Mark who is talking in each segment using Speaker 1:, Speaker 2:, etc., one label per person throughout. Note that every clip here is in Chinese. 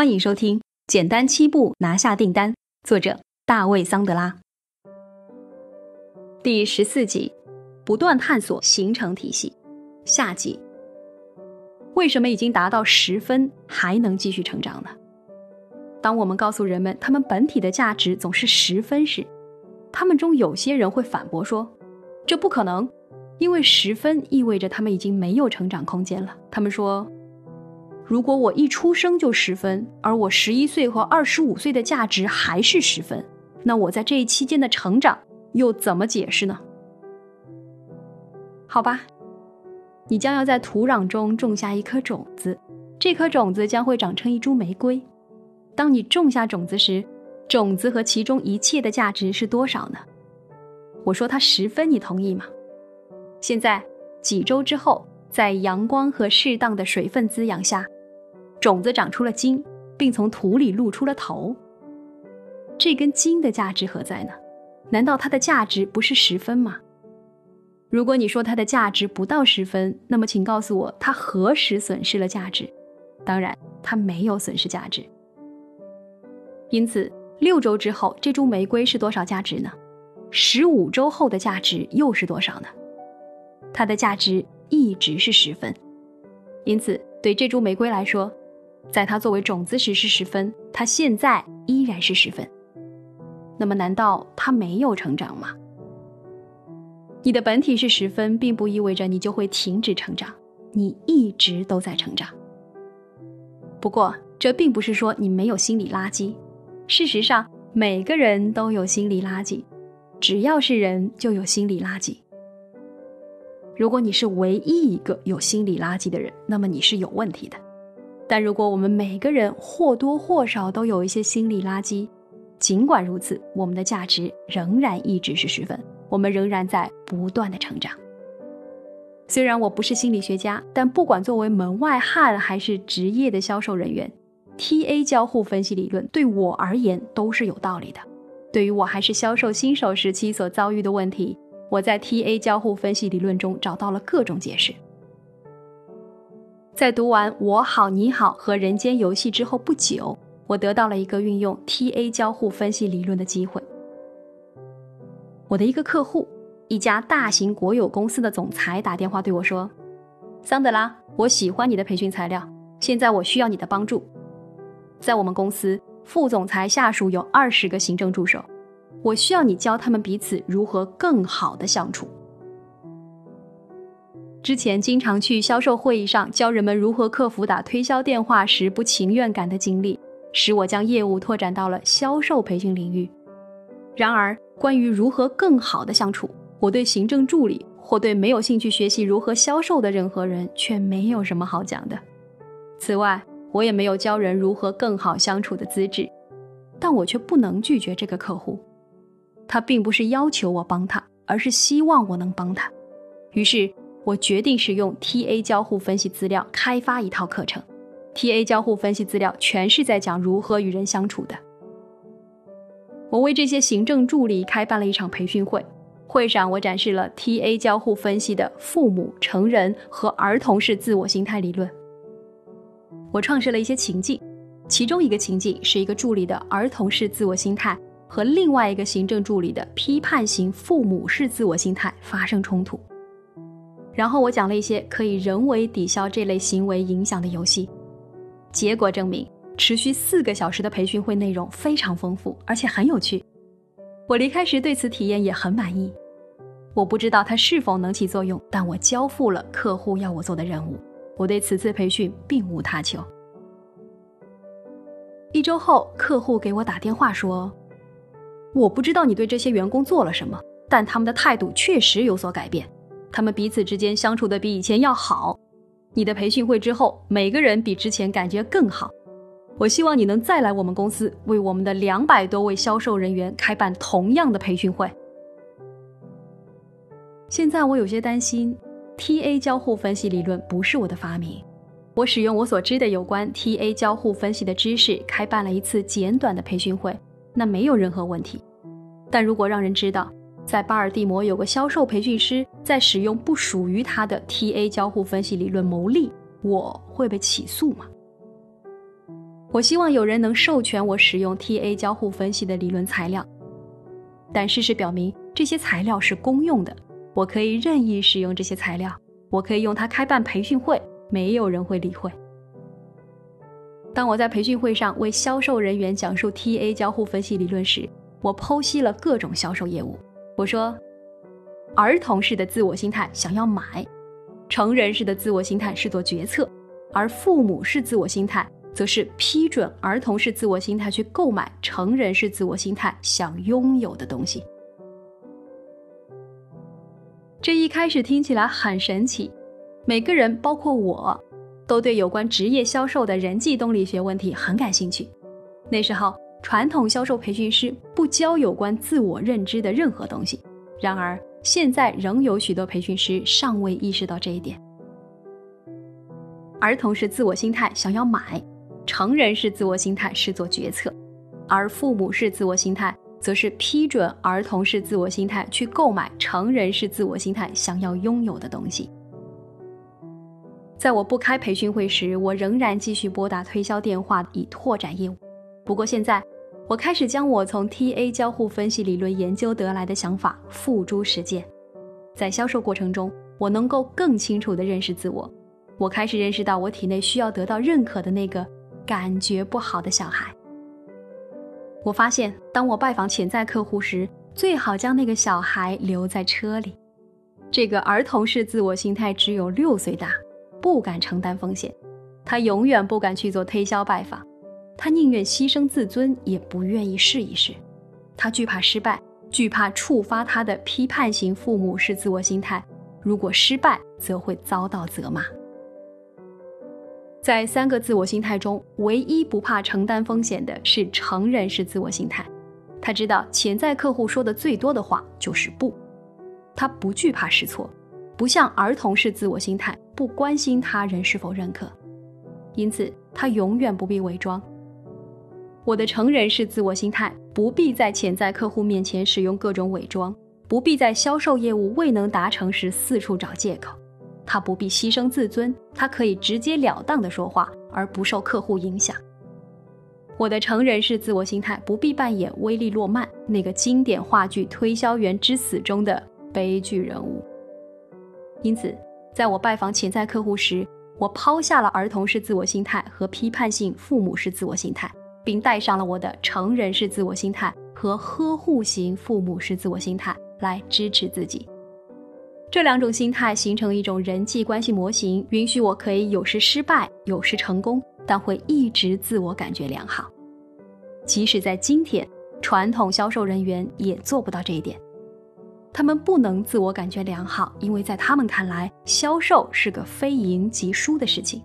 Speaker 1: 欢迎收听《简单七步拿下订单》，作者大卫·桑德拉。第十四集：不断探索形成体系。下集：为什么已经达到十分还能继续成长呢？当我们告诉人们他们本体的价值总是十分时，他们中有些人会反驳说：“这不可能，因为十分意味着他们已经没有成长空间了。”他们说。如果我一出生就十分，而我十一岁和二十五岁的价值还是十分，那我在这一期间的成长又怎么解释呢？好吧，你将要在土壤中种下一颗种子，这颗种子将会长成一株玫瑰。当你种下种子时，种子和其中一切的价值是多少呢？我说它十分，你同意吗？现在几周之后，在阳光和适当的水分滋养下。种子长出了茎，并从土里露出了头。这根茎的价值何在呢？难道它的价值不是十分吗？如果你说它的价值不到十分，那么请告诉我它何时损失了价值？当然，它没有损失价值。因此，六周之后，这株玫瑰是多少价值呢？十五周后的价值又是多少呢？它的价值一直是十分。因此，对这株玫瑰来说，在它作为种子时是十分，它现在依然是十分。那么，难道它没有成长吗？你的本体是十分，并不意味着你就会停止成长，你一直都在成长。不过，这并不是说你没有心理垃圾。事实上，每个人都有心理垃圾，只要是人就有心理垃圾。如果你是唯一一个有心理垃圾的人，那么你是有问题的。但如果我们每个人或多或少都有一些心理垃圾，尽管如此，我们的价值仍然一直是十分，我们仍然在不断的成长。虽然我不是心理学家，但不管作为门外汉还是职业的销售人员，TA 交互分析理论对我而言都是有道理的。对于我还是销售新手时期所遭遇的问题，我在 TA 交互分析理论中找到了各种解释。在读完《我好你好》和《人间游戏》之后不久，我得到了一个运用 TA 交互分析理论的机会。我的一个客户，一家大型国有公司的总裁打电话对我说：“桑德拉，我喜欢你的培训材料，现在我需要你的帮助。在我们公司，副总裁下属有二十个行政助手，我需要你教他们彼此如何更好的相处。”之前经常去销售会议上教人们如何克服打推销电话时不情愿感的经历，使我将业务拓展到了销售培训领域。然而，关于如何更好的相处，我对行政助理或对没有兴趣学习如何销售的任何人却没有什么好讲的。此外，我也没有教人如何更好相处的资质，但我却不能拒绝这个客户。他并不是要求我帮他，而是希望我能帮他。于是。我决定使用 TA 交互分析资料开发一套课程。TA 交互分析资料全是在讲如何与人相处的。我为这些行政助理开办了一场培训会，会上我展示了 TA 交互分析的父母、成人和儿童式自我心态理论。我创设了一些情境，其中一个情境是一个助理的儿童式自我心态和另外一个行政助理的批判型父母式自我心态发生冲突。然后我讲了一些可以人为抵消这类行为影响的游戏，结果证明，持续四个小时的培训会内容非常丰富，而且很有趣。我离开时对此体验也很满意。我不知道它是否能起作用，但我交付了客户要我做的任务。我对此次培训并无他求。一周后，客户给我打电话说：“我不知道你对这些员工做了什么，但他们的态度确实有所改变。”他们彼此之间相处的比以前要好。你的培训会之后，每个人比之前感觉更好。我希望你能再来我们公司，为我们的两百多位销售人员开办同样的培训会。现在我有些担心，TA 交互分析理论不是我的发明。我使用我所知的有关 TA 交互分析的知识，开办了一次简短的培训会，那没有任何问题。但如果让人知道，在巴尔的摩有个销售培训师在使用不属于他的 TA 交互分析理论牟利，我会被起诉吗？我希望有人能授权我使用 TA 交互分析的理论材料，但事实表明这些材料是公用的，我可以任意使用这些材料，我可以用它开办培训会，没有人会理会。当我在培训会上为销售人员讲述 TA 交互分析理论时，我剖析了各种销售业务。我说，儿童式的自我心态想要买，成人式的自我心态是做决策，而父母式自我心态。则是批准儿童式自我心态去购买成人式自我心态想拥有的东西。这一开始听起来很神奇，每个人，包括我，都对有关职业销售的人际动力学问题很感兴趣。那时候，传统销售培训师不教有关自我认知的任何东西。然而，现在仍有许多培训师尚未意识到这一点。儿童是自我心态想要买。成人是自我心态是做决策，而父母是自我心态则是批准儿童是自我心态去购买成人是自我心态想要拥有的东西。在我不开培训会时，我仍然继续拨打推销电话以拓展业务。不过现在，我开始将我从 TA 交互分析理论研究得来的想法付诸实践。在销售过程中，我能够更清楚地认识自我。我开始认识到我体内需要得到认可的那个。感觉不好的小孩，我发现，当我拜访潜在客户时，最好将那个小孩留在车里。这个儿童式自我心态只有六岁大，不敢承担风险，他永远不敢去做推销拜访，他宁愿牺牲自尊，也不愿意试一试。他惧怕失败，惧怕触发他的批判型父母式自我心态，如果失败，则会遭到责骂。在三个自我心态中，唯一不怕承担风险的是成人式自我心态。他知道潜在客户说的最多的话就是不，他不惧怕试错，不像儿童式自我心态不关心他人是否认可，因此他永远不必伪装。我的成人式自我心态不必在潜在客户面前使用各种伪装，不必在销售业务未能达成时四处找借口。他不必牺牲自尊，他可以直截了当的说话，而不受客户影响。我的成人式自我心态不必扮演威利·洛曼那个经典话剧《推销员之死》中的悲剧人物。因此，在我拜访潜在客户时，我抛下了儿童式自我心态和批判性父母式自我心态，并带上了我的成人式自我心态和呵护型父母式自我心态来支持自己。这两种心态形成一种人际关系模型，允许我可以有时失败，有时成功，但会一直自我感觉良好。即使在今天，传统销售人员也做不到这一点。他们不能自我感觉良好，因为在他们看来，销售是个非赢即输的事情。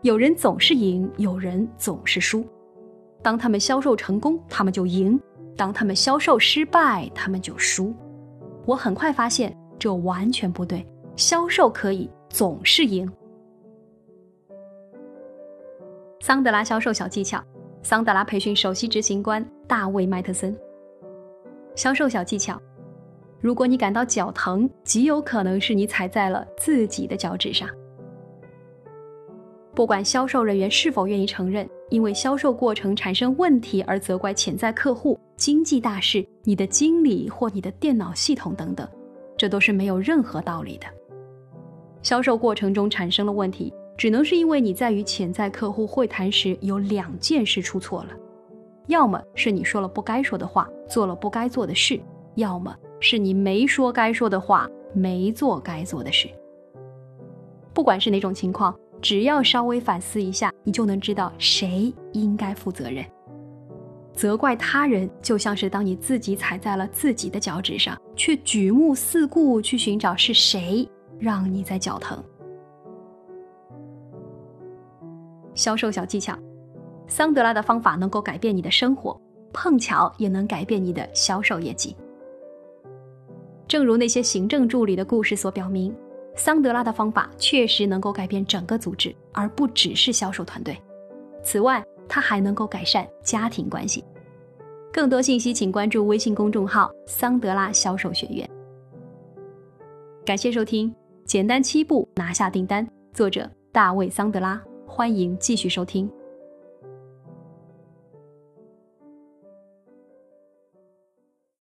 Speaker 1: 有人总是赢，有人总是输。当他们销售成功，他们就赢；当他们销售失败，他们就输。我很快发现。这完全不对，销售可以总是赢。桑德拉销售小技巧，桑德拉培训首席执行官大卫·麦特森。销售小技巧：如果你感到脚疼，极有可能是你踩在了自己的脚趾上。不管销售人员是否愿意承认，因为销售过程产生问题而责怪潜在客户、经济大事、你的经理或你的电脑系统等等。这都是没有任何道理的。销售过程中产生了问题，只能是因为你在与潜在客户会谈时有两件事出错了：要么是你说了不该说的话，做了不该做的事；要么是你没说该说的话，没做该做的事。不管是哪种情况，只要稍微反思一下，你就能知道谁应该负责任。责怪他人，就像是当你自己踩在了自己的脚趾上，却举目四顾去寻找是谁让你在脚疼。销售小技巧，桑德拉的方法能够改变你的生活，碰巧也能改变你的销售业绩。正如那些行政助理的故事所表明，桑德拉的方法确实能够改变整个组织，而不只是销售团队。此外，它还能够改善家庭关系。更多信息，请关注微信公众号“桑德拉销售学院”。感谢收听《简单七步拿下订单》，作者大卫·桑德拉。欢迎继续收听。